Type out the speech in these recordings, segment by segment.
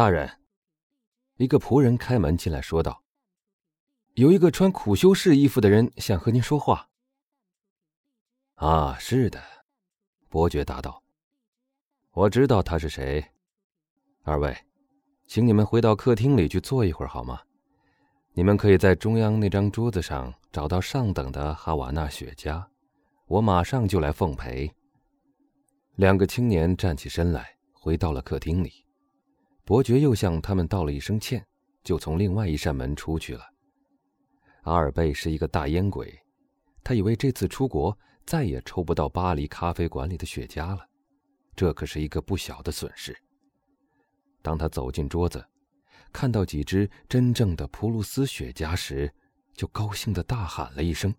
大人，一个仆人开门进来，说道：“有一个穿苦修士衣服的人想和您说话。”啊，是的，伯爵答道：“我知道他是谁。二位，请你们回到客厅里去坐一会儿好吗？你们可以在中央那张桌子上找到上等的哈瓦那雪茄，我马上就来奉陪。”两个青年站起身来，回到了客厅里。伯爵又向他们道了一声歉，就从另外一扇门出去了。阿尔贝是一个大烟鬼，他以为这次出国再也抽不到巴黎咖啡馆里的雪茄了，这可是一个不小的损失。当他走进桌子，看到几支真正的普鲁斯雪茄时，就高兴的大喊了一声：“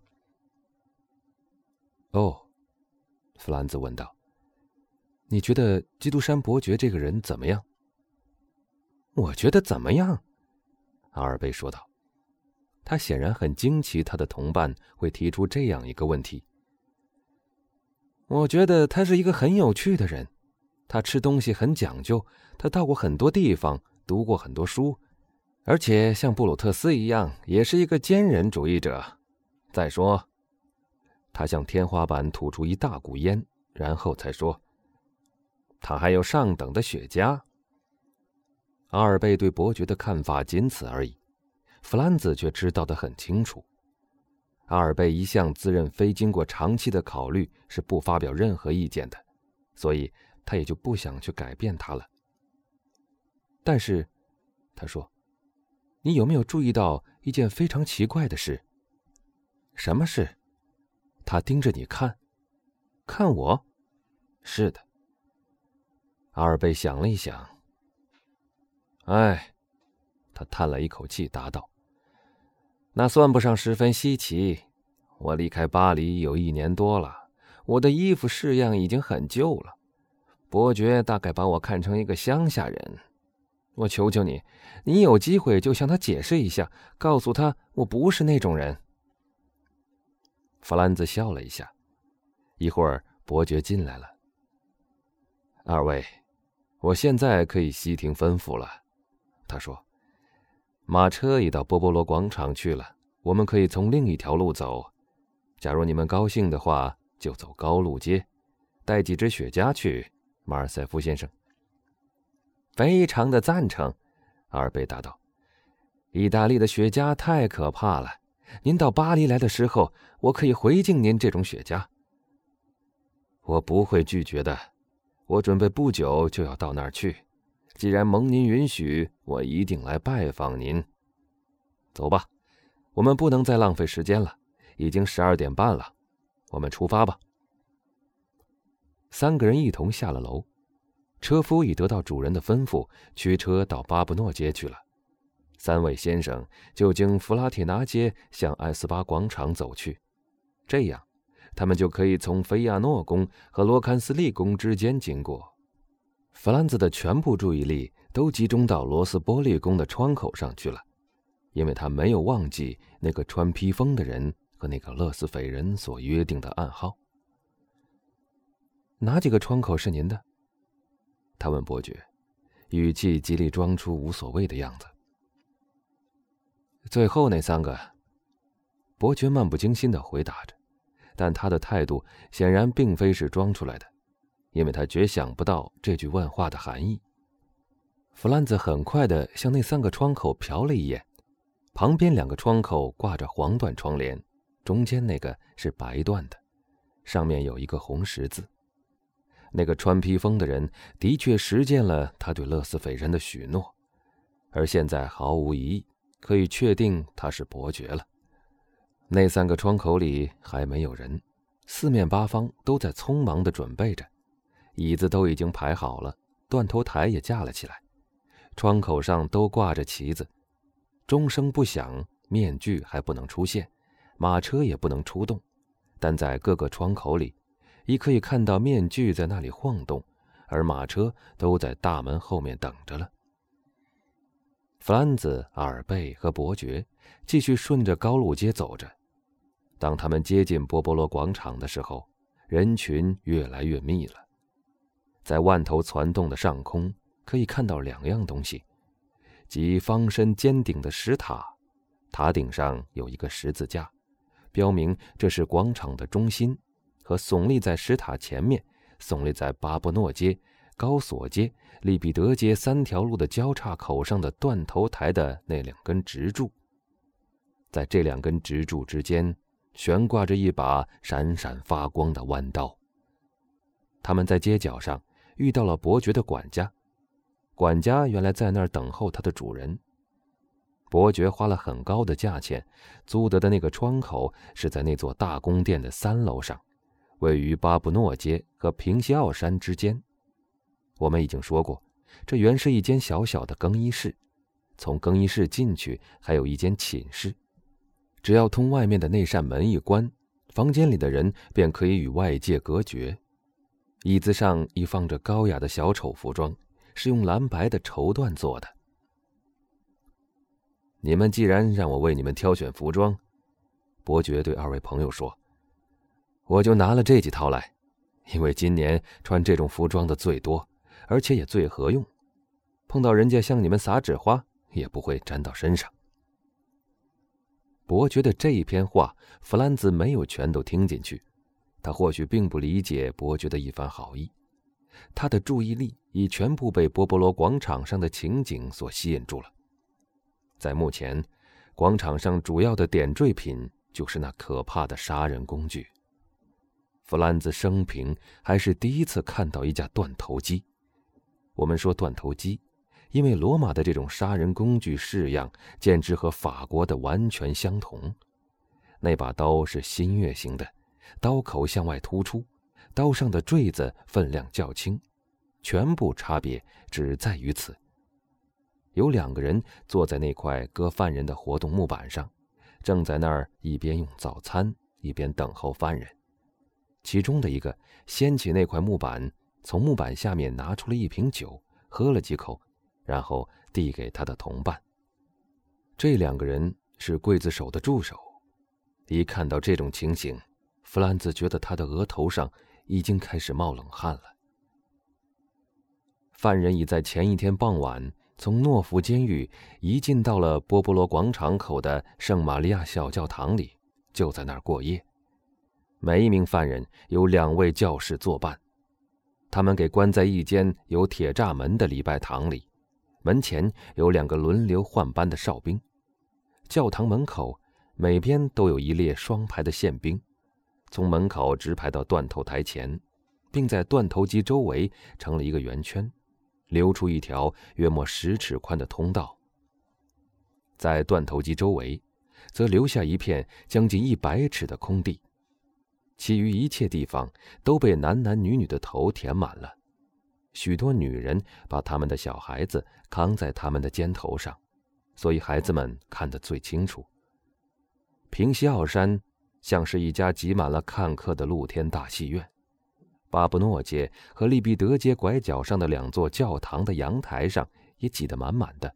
哦！”弗兰兹问道：“你觉得基督山伯爵这个人怎么样？”我觉得怎么样？阿尔贝说道。他显然很惊奇，他的同伴会提出这样一个问题。我觉得他是一个很有趣的人，他吃东西很讲究，他到过很多地方，读过很多书，而且像布鲁特斯一样，也是一个坚忍主义者。再说，他向天花板吐出一大股烟，然后才说：“他还有上等的雪茄。”阿尔贝对伯爵的看法仅此而已，弗兰兹却知道的很清楚。阿尔贝一向自认非经过长期的考虑是不发表任何意见的，所以他也就不想去改变他了。但是，他说：“你有没有注意到一件非常奇怪的事？什么事？他盯着你看，看我？是的。”阿尔贝想了一想。哎，他叹了一口气，答道：“那算不上十分稀奇。我离开巴黎有一年多了，我的衣服式样已经很旧了。伯爵大概把我看成一个乡下人。我求求你，你有机会就向他解释一下，告诉他我不是那种人。”弗兰兹笑了一下。一会儿，伯爵进来了。二位，我现在可以悉听吩咐了。他说：“马车已到波波罗广场去了，我们可以从另一条路走。假如你们高兴的话，就走高路街，带几支雪茄去。”马尔塞夫先生，非常的赞成。阿尔贝答道：“意大利的雪茄太可怕了。您到巴黎来的时候，我可以回敬您这种雪茄。我不会拒绝的。我准备不久就要到那儿去。”既然蒙您允许，我一定来拜访您。走吧，我们不能再浪费时间了，已经十二点半了，我们出发吧。三个人一同下了楼，车夫已得到主人的吩咐，驱车到巴布诺街去了。三位先生就经弗拉铁拿街向埃斯巴广场走去，这样，他们就可以从菲亚诺宫和罗坎斯利宫之间经过。弗兰兹的全部注意力都集中到罗斯波利宫的窗口上去了，因为他没有忘记那个穿披风的人和那个勒斯斐人所约定的暗号。哪几个窗口是您的？他问伯爵，语气极力装出无所谓的样子。最后那三个，伯爵漫不经心的回答着，但他的态度显然并非是装出来的。因为他绝想不到这句问话的含义。弗兰兹很快的向那三个窗口瞟了一眼，旁边两个窗口挂着黄缎窗帘，中间那个是白缎的，上面有一个红十字。那个穿披风的人的确实践了他对勒斯斐人的许诺，而现在毫无疑义，可以确定他是伯爵了。那三个窗口里还没有人，四面八方都在匆忙的准备着。椅子都已经排好了，断头台也架了起来，窗口上都挂着旗子。钟声不响，面具还不能出现，马车也不能出动，但在各个窗口里，已可以看到面具在那里晃动，而马车都在大门后面等着了。弗兰兹、阿尔贝和伯爵继续顺着高路街走着。当他们接近波波罗广场的时候，人群越来越密了。在万头攒动的上空，可以看到两样东西：即方身尖顶的石塔，塔顶上有一个十字架，标明这是广场的中心，和耸立在石塔前面、耸立在巴布诺街、高索街、利比德街三条路的交叉口上的断头台的那两根直柱。在这两根直柱之间，悬挂着一把闪闪发光的弯刀。他们在街角上遇到了伯爵的管家，管家原来在那儿等候他的主人。伯爵花了很高的价钱租得的那个窗口是在那座大宫殿的三楼上，位于巴布诺街和平西奥山之间。我们已经说过，这原是一间小小的更衣室，从更衣室进去还有一间寝室，只要通外面的那扇门一关，房间里的人便可以与外界隔绝。椅子上已放着高雅的小丑服装，是用蓝白的绸缎做的。你们既然让我为你们挑选服装，伯爵对二位朋友说：“我就拿了这几套来，因为今年穿这种服装的最多，而且也最合用。碰到人家向你们撒纸花，也不会沾到身上。”伯爵的这一篇话，弗兰兹没有全都听进去。他或许并不理解伯爵的一番好意，他的注意力已全部被波波罗广场上的情景所吸引住了。在目前，广场上主要的点缀品就是那可怕的杀人工具。弗兰兹生平还是第一次看到一架断头机。我们说断头机，因为罗马的这种杀人工具式样简直和法国的完全相同。那把刀是新月形的。刀口向外突出，刀上的坠子分量较轻，全部差别只在于此。有两个人坐在那块割犯人的活动木板上，正在那儿一边用早餐一边等候犯人。其中的一个掀起那块木板，从木板下面拿出了一瓶酒，喝了几口，然后递给他的同伴。这两个人是刽子手的助手。一看到这种情形，弗兰兹觉得他的额头上已经开始冒冷汗了。犯人已在前一天傍晚从诺福监狱移进到了波波罗广场口的圣玛利亚小教堂里，就在那儿过夜。每一名犯人有两位教士作伴，他们给关在一间有铁栅门的礼拜堂里，门前有两个轮流换班的哨兵。教堂门口每边都有一列双排的宪兵。从门口直排到断头台前，并在断头机周围成了一个圆圈，留出一条约莫十尺宽的通道。在断头机周围，则留下一片将近一百尺的空地，其余一切地方都被男男女女的头填满了。许多女人把他们的小孩子扛在他们的肩头上，所以孩子们看得最清楚。平西奥山。像是一家挤满了看客的露天大戏院，巴布诺街和利比德街拐角上的两座教堂的阳台上也挤得满满的。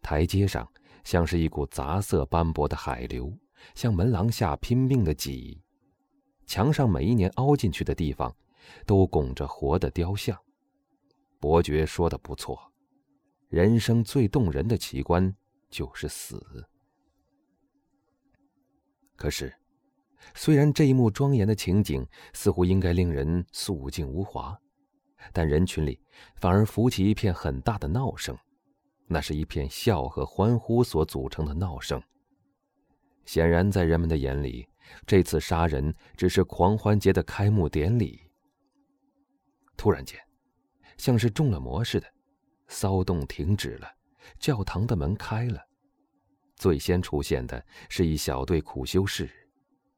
台阶上像是一股杂色斑驳的海流，向门廊下拼命的挤。墙上每一年凹进去的地方，都拱着活的雕像。伯爵说的不错，人生最动人的奇观就是死。可是，虽然这一幕庄严的情景似乎应该令人肃静无华，但人群里反而浮起一片很大的闹声，那是一片笑和欢呼所组成的闹声。显然，在人们的眼里，这次杀人只是狂欢节的开幕典礼。突然间，像是中了魔似的，骚动停止了，教堂的门开了。最先出现的是一小队苦修士，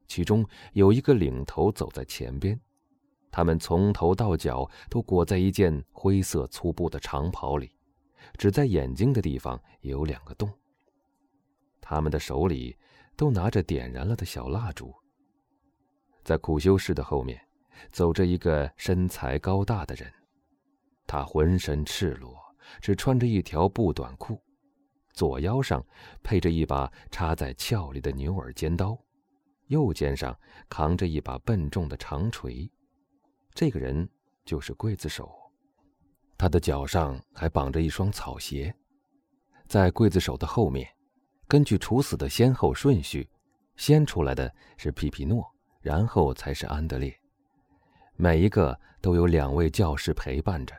其中有一个领头走在前边，他们从头到脚都裹在一件灰色粗布的长袍里，只在眼睛的地方有两个洞。他们的手里都拿着点燃了的小蜡烛。在苦修士的后面，走着一个身材高大的人，他浑身赤裸，只穿着一条布短裤。左腰上配着一把插在鞘里的牛耳尖刀，右肩上扛着一把笨重的长锤。这个人就是刽子手，他的脚上还绑着一双草鞋。在刽子手的后面，根据处死的先后顺序，先出来的是皮皮诺，然后才是安德烈。每一个都有两位教士陪伴着，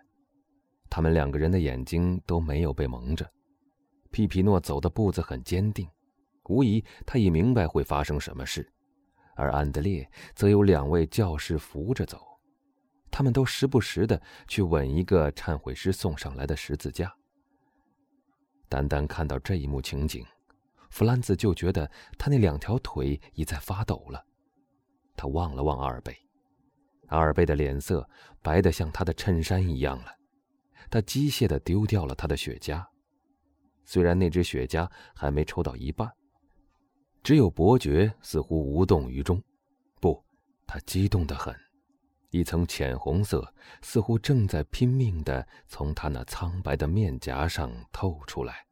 他们两个人的眼睛都没有被蒙着。皮皮诺走的步子很坚定，无疑他已明白会发生什么事，而安德烈则有两位教士扶着走，他们都时不时的去吻一个忏悔师送上来的十字架。单单看到这一幕情景，弗兰兹就觉得他那两条腿已在发抖了。他望了望阿尔贝，阿尔贝的脸色白得像他的衬衫一样了。他机械地丢掉了他的雪茄，虽然那只雪茄还没抽到一半。只有伯爵似乎无动于衷，不，他激动得很，一层浅红色似乎正在拼命地从他那苍白的面颊上透出来。